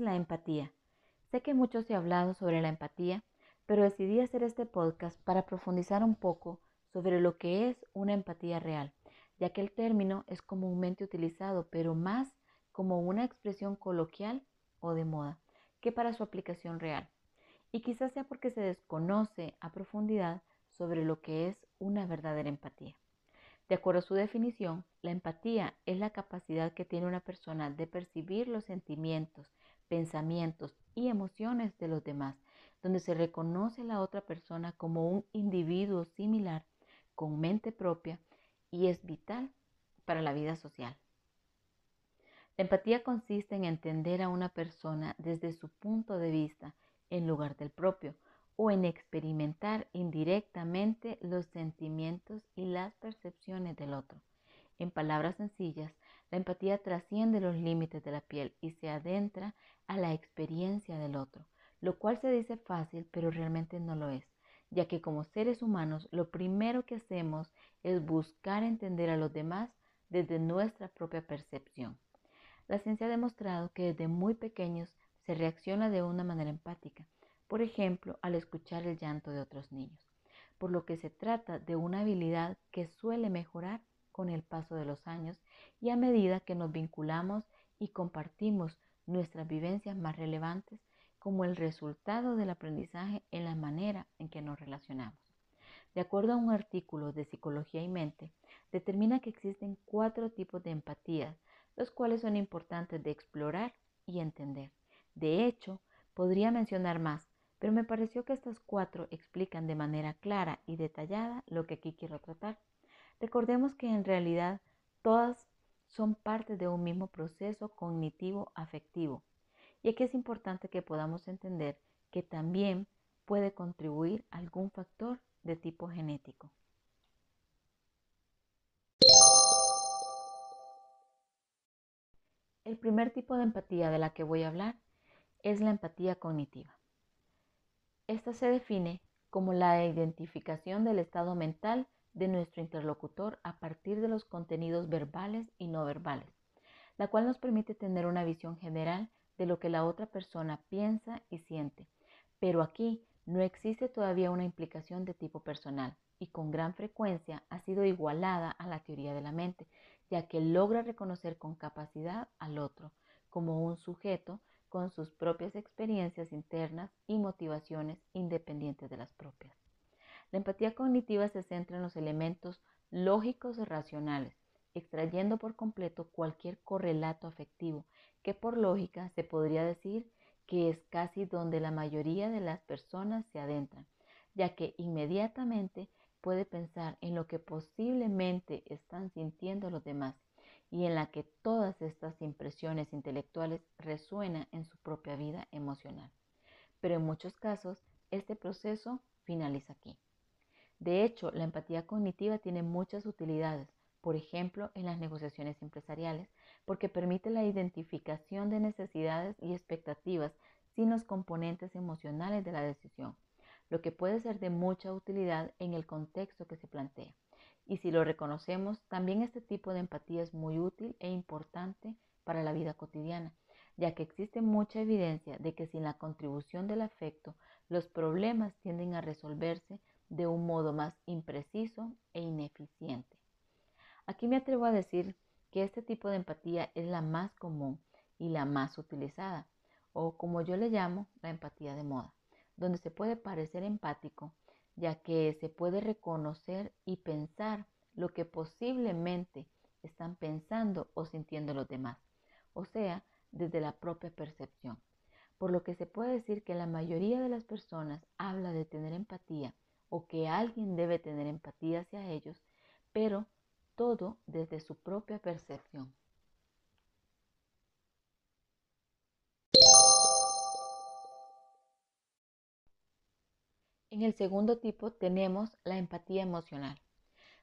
la empatía? Sé que mucho se ha hablado sobre la empatía, pero decidí hacer este podcast para profundizar un poco sobre lo que es una empatía real, ya que el término es comúnmente utilizado, pero más como una expresión coloquial o de moda que para su aplicación real. Y quizás sea porque se desconoce a profundidad sobre lo que es una verdadera empatía. De acuerdo a su definición, la empatía es la capacidad que tiene una persona de percibir los sentimientos, pensamientos y emociones de los demás, donde se reconoce a la otra persona como un individuo similar, con mente propia y es vital para la vida social. La empatía consiste en entender a una persona desde su punto de vista en lugar del propio, o en experimentar indirectamente los sentimientos y las percepciones del otro. En palabras sencillas, la empatía trasciende los límites de la piel y se adentra a la experiencia del otro, lo cual se dice fácil, pero realmente no lo es, ya que como seres humanos lo primero que hacemos es buscar entender a los demás desde nuestra propia percepción. La ciencia ha demostrado que desde muy pequeños se reacciona de una manera empática, por ejemplo, al escuchar el llanto de otros niños, por lo que se trata de una habilidad que suele mejorar con el paso de los años y a medida que nos vinculamos y compartimos nuestras vivencias más relevantes como el resultado del aprendizaje en la manera en que nos relacionamos. De acuerdo a un artículo de Psicología y Mente, determina que existen cuatro tipos de empatía, los cuales son importantes de explorar y entender. De hecho, podría mencionar más, pero me pareció que estas cuatro explican de manera clara y detallada lo que aquí quiero tratar. Recordemos que en realidad todas son parte de un mismo proceso cognitivo afectivo y aquí es importante que podamos entender que también puede contribuir algún factor de tipo genético. El primer tipo de empatía de la que voy a hablar es la empatía cognitiva. Esta se define como la identificación del estado mental de nuestro interlocutor a partir de los contenidos verbales y no verbales, la cual nos permite tener una visión general de lo que la otra persona piensa y siente. Pero aquí no existe todavía una implicación de tipo personal y con gran frecuencia ha sido igualada a la teoría de la mente, ya que logra reconocer con capacidad al otro como un sujeto con sus propias experiencias internas y motivaciones independientes de las propias. La empatía cognitiva se centra en los elementos lógicos y racionales, extrayendo por completo cualquier correlato afectivo, que por lógica se podría decir que es casi donde la mayoría de las personas se adentran, ya que inmediatamente puede pensar en lo que posiblemente están sintiendo los demás y en la que todas estas impresiones intelectuales resuenan en su propia vida emocional. Pero en muchos casos, este proceso finaliza aquí. De hecho, la empatía cognitiva tiene muchas utilidades, por ejemplo, en las negociaciones empresariales, porque permite la identificación de necesidades y expectativas sin los componentes emocionales de la decisión, lo que puede ser de mucha utilidad en el contexto que se plantea. Y si lo reconocemos, también este tipo de empatía es muy útil e importante para la vida cotidiana, ya que existe mucha evidencia de que sin la contribución del afecto, los problemas tienden a resolverse de un modo más impreciso e ineficiente. Aquí me atrevo a decir que este tipo de empatía es la más común y la más utilizada, o como yo le llamo, la empatía de moda, donde se puede parecer empático, ya que se puede reconocer y pensar lo que posiblemente están pensando o sintiendo los demás, o sea, desde la propia percepción. Por lo que se puede decir que la mayoría de las personas habla de tener empatía o que alguien debe tener empatía hacia ellos, pero todo desde su propia percepción. En el segundo tipo tenemos la empatía emocional.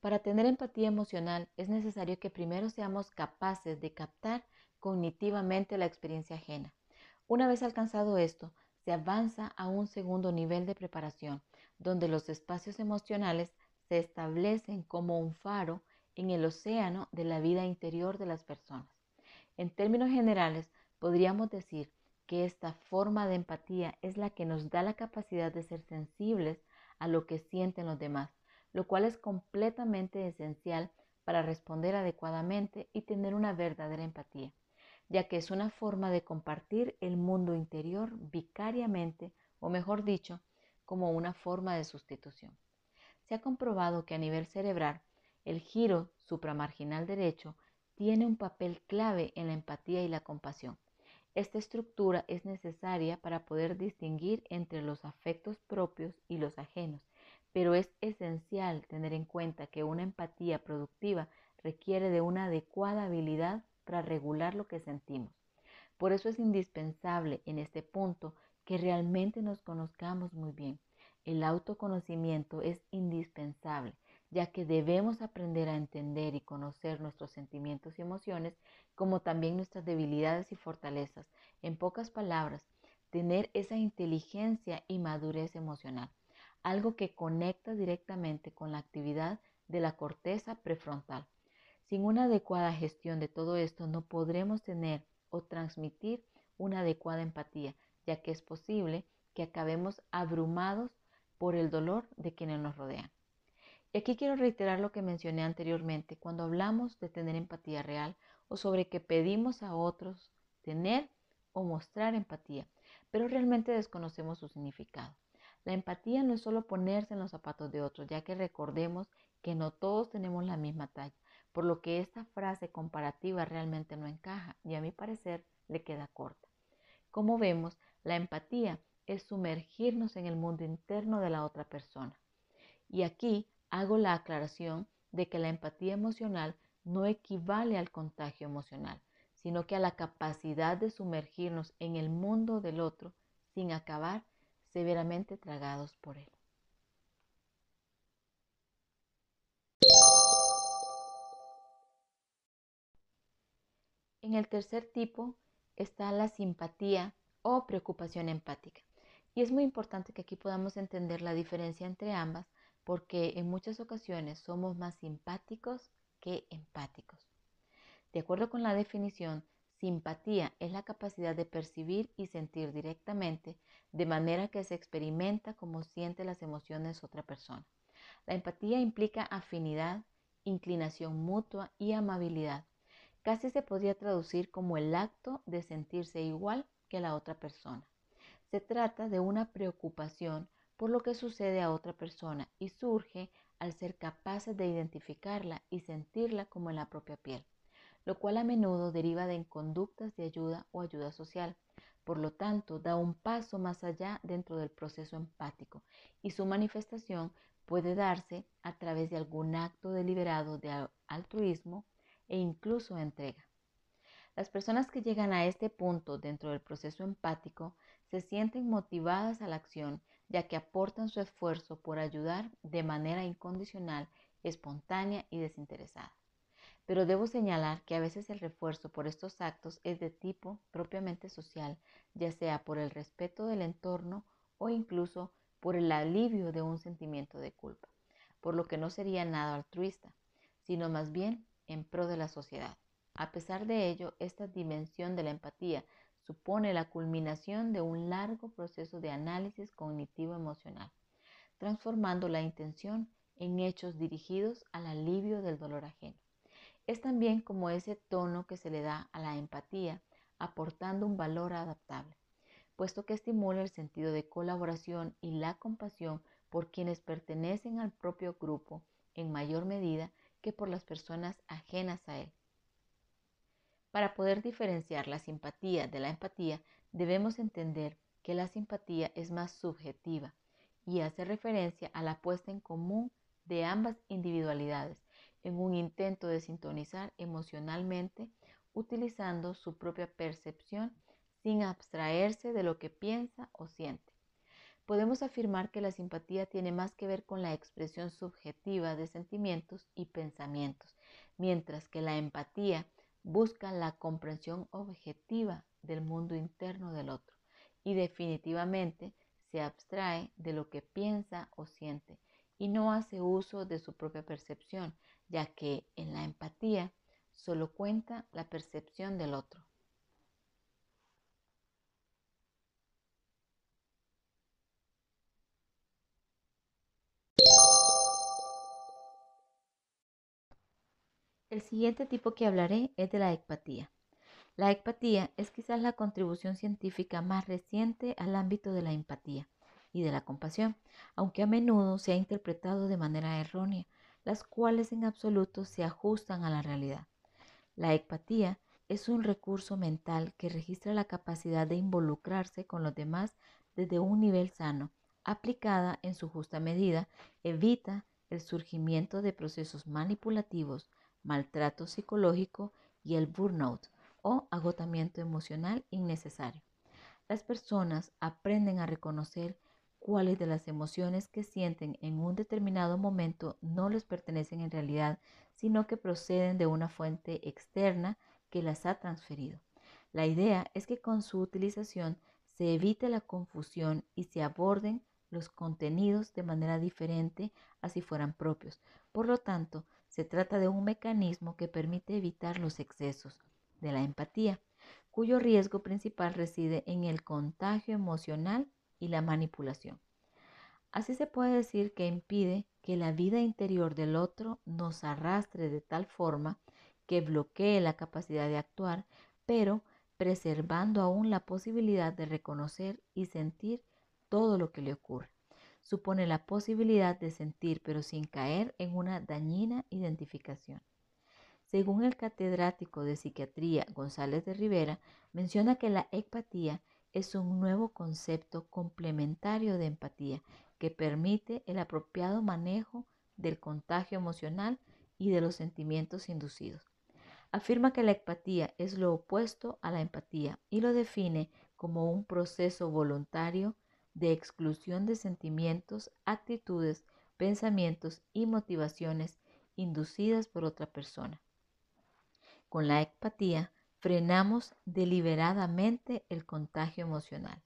Para tener empatía emocional es necesario que primero seamos capaces de captar cognitivamente la experiencia ajena. Una vez alcanzado esto, se avanza a un segundo nivel de preparación, donde los espacios emocionales se establecen como un faro en el océano de la vida interior de las personas. En términos generales, podríamos decir que esta forma de empatía es la que nos da la capacidad de ser sensibles a lo que sienten los demás, lo cual es completamente esencial para responder adecuadamente y tener una verdadera empatía, ya que es una forma de compartir el mundo interior vicariamente, o mejor dicho, como una forma de sustitución. Se ha comprobado que a nivel cerebral, el giro supramarginal derecho tiene un papel clave en la empatía y la compasión. Esta estructura es necesaria para poder distinguir entre los afectos propios y los ajenos, pero es esencial tener en cuenta que una empatía productiva requiere de una adecuada habilidad para regular lo que sentimos. Por eso es indispensable en este punto que realmente nos conozcamos muy bien. El autoconocimiento es indispensable ya que debemos aprender a entender y conocer nuestros sentimientos y emociones, como también nuestras debilidades y fortalezas. En pocas palabras, tener esa inteligencia y madurez emocional, algo que conecta directamente con la actividad de la corteza prefrontal. Sin una adecuada gestión de todo esto no podremos tener o transmitir una adecuada empatía, ya que es posible que acabemos abrumados por el dolor de quienes nos rodean. Y aquí quiero reiterar lo que mencioné anteriormente cuando hablamos de tener empatía real o sobre que pedimos a otros tener o mostrar empatía, pero realmente desconocemos su significado. La empatía no es solo ponerse en los zapatos de otros, ya que recordemos que no todos tenemos la misma talla, por lo que esta frase comparativa realmente no encaja y a mi parecer le queda corta. Como vemos, la empatía es sumergirnos en el mundo interno de la otra persona. Y aquí hago la aclaración de que la empatía emocional no equivale al contagio emocional, sino que a la capacidad de sumergirnos en el mundo del otro sin acabar severamente tragados por él. En el tercer tipo está la simpatía o preocupación empática. Y es muy importante que aquí podamos entender la diferencia entre ambas porque en muchas ocasiones somos más simpáticos que empáticos. De acuerdo con la definición, simpatía es la capacidad de percibir y sentir directamente de manera que se experimenta como siente las emociones otra persona. La empatía implica afinidad, inclinación mutua y amabilidad. Casi se podría traducir como el acto de sentirse igual que la otra persona. Se trata de una preocupación por lo que sucede a otra persona y surge al ser capaces de identificarla y sentirla como en la propia piel, lo cual a menudo deriva de conductas de ayuda o ayuda social. Por lo tanto, da un paso más allá dentro del proceso empático y su manifestación puede darse a través de algún acto deliberado de altruismo e incluso entrega. Las personas que llegan a este punto dentro del proceso empático se sienten motivadas a la acción ya que aportan su esfuerzo por ayudar de manera incondicional, espontánea y desinteresada. Pero debo señalar que a veces el refuerzo por estos actos es de tipo propiamente social, ya sea por el respeto del entorno o incluso por el alivio de un sentimiento de culpa, por lo que no sería nada altruista, sino más bien en pro de la sociedad. A pesar de ello, esta dimensión de la empatía supone la culminación de un largo proceso de análisis cognitivo-emocional, transformando la intención en hechos dirigidos al alivio del dolor ajeno. Es también como ese tono que se le da a la empatía, aportando un valor adaptable, puesto que estimula el sentido de colaboración y la compasión por quienes pertenecen al propio grupo en mayor medida que por las personas ajenas a él. Para poder diferenciar la simpatía de la empatía, debemos entender que la simpatía es más subjetiva y hace referencia a la puesta en común de ambas individualidades en un intento de sintonizar emocionalmente utilizando su propia percepción sin abstraerse de lo que piensa o siente. Podemos afirmar que la simpatía tiene más que ver con la expresión subjetiva de sentimientos y pensamientos, mientras que la empatía busca la comprensión objetiva del mundo interno del otro y definitivamente se abstrae de lo que piensa o siente y no hace uso de su propia percepción, ya que en la empatía solo cuenta la percepción del otro. El siguiente tipo que hablaré es de la ecpatía. La ecpatía es quizás la contribución científica más reciente al ámbito de la empatía y de la compasión, aunque a menudo se ha interpretado de manera errónea, las cuales en absoluto se ajustan a la realidad. La ecpatía es un recurso mental que registra la capacidad de involucrarse con los demás desde un nivel sano. Aplicada en su justa medida, evita el surgimiento de procesos manipulativos, maltrato psicológico y el burnout o agotamiento emocional innecesario. Las personas aprenden a reconocer cuáles de las emociones que sienten en un determinado momento no les pertenecen en realidad, sino que proceden de una fuente externa que las ha transferido. La idea es que con su utilización se evite la confusión y se aborden los contenidos de manera diferente a si fueran propios. Por lo tanto, se trata de un mecanismo que permite evitar los excesos de la empatía, cuyo riesgo principal reside en el contagio emocional y la manipulación. Así se puede decir que impide que la vida interior del otro nos arrastre de tal forma que bloquee la capacidad de actuar, pero preservando aún la posibilidad de reconocer y sentir todo lo que le ocurre. Supone la posibilidad de sentir, pero sin caer en una dañina identificación. Según el catedrático de psiquiatría González de Rivera, menciona que la empatía es un nuevo concepto complementario de empatía que permite el apropiado manejo del contagio emocional y de los sentimientos inducidos. Afirma que la empatía es lo opuesto a la empatía y lo define como un proceso voluntario de exclusión de sentimientos, actitudes, pensamientos y motivaciones inducidas por otra persona. Con la empatía frenamos deliberadamente el contagio emocional.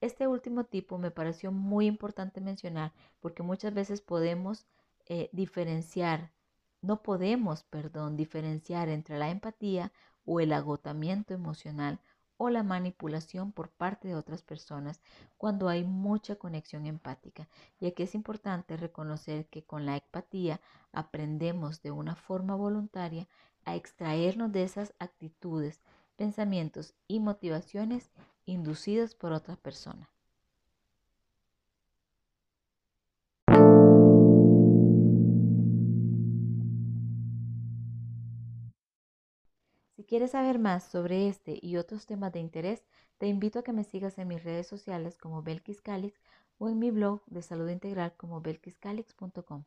Este último tipo me pareció muy importante mencionar porque muchas veces podemos eh, diferenciar, no podemos, perdón, diferenciar entre la empatía o el agotamiento emocional o la manipulación por parte de otras personas cuando hay mucha conexión empática. Y aquí es importante reconocer que con la empatía aprendemos de una forma voluntaria a extraernos de esas actitudes, pensamientos y motivaciones inducidos por otra persona. Quieres saber más sobre este y otros temas de interés, te invito a que me sigas en mis redes sociales como Belkis Calix o en mi blog de salud integral como belkiscalix.com.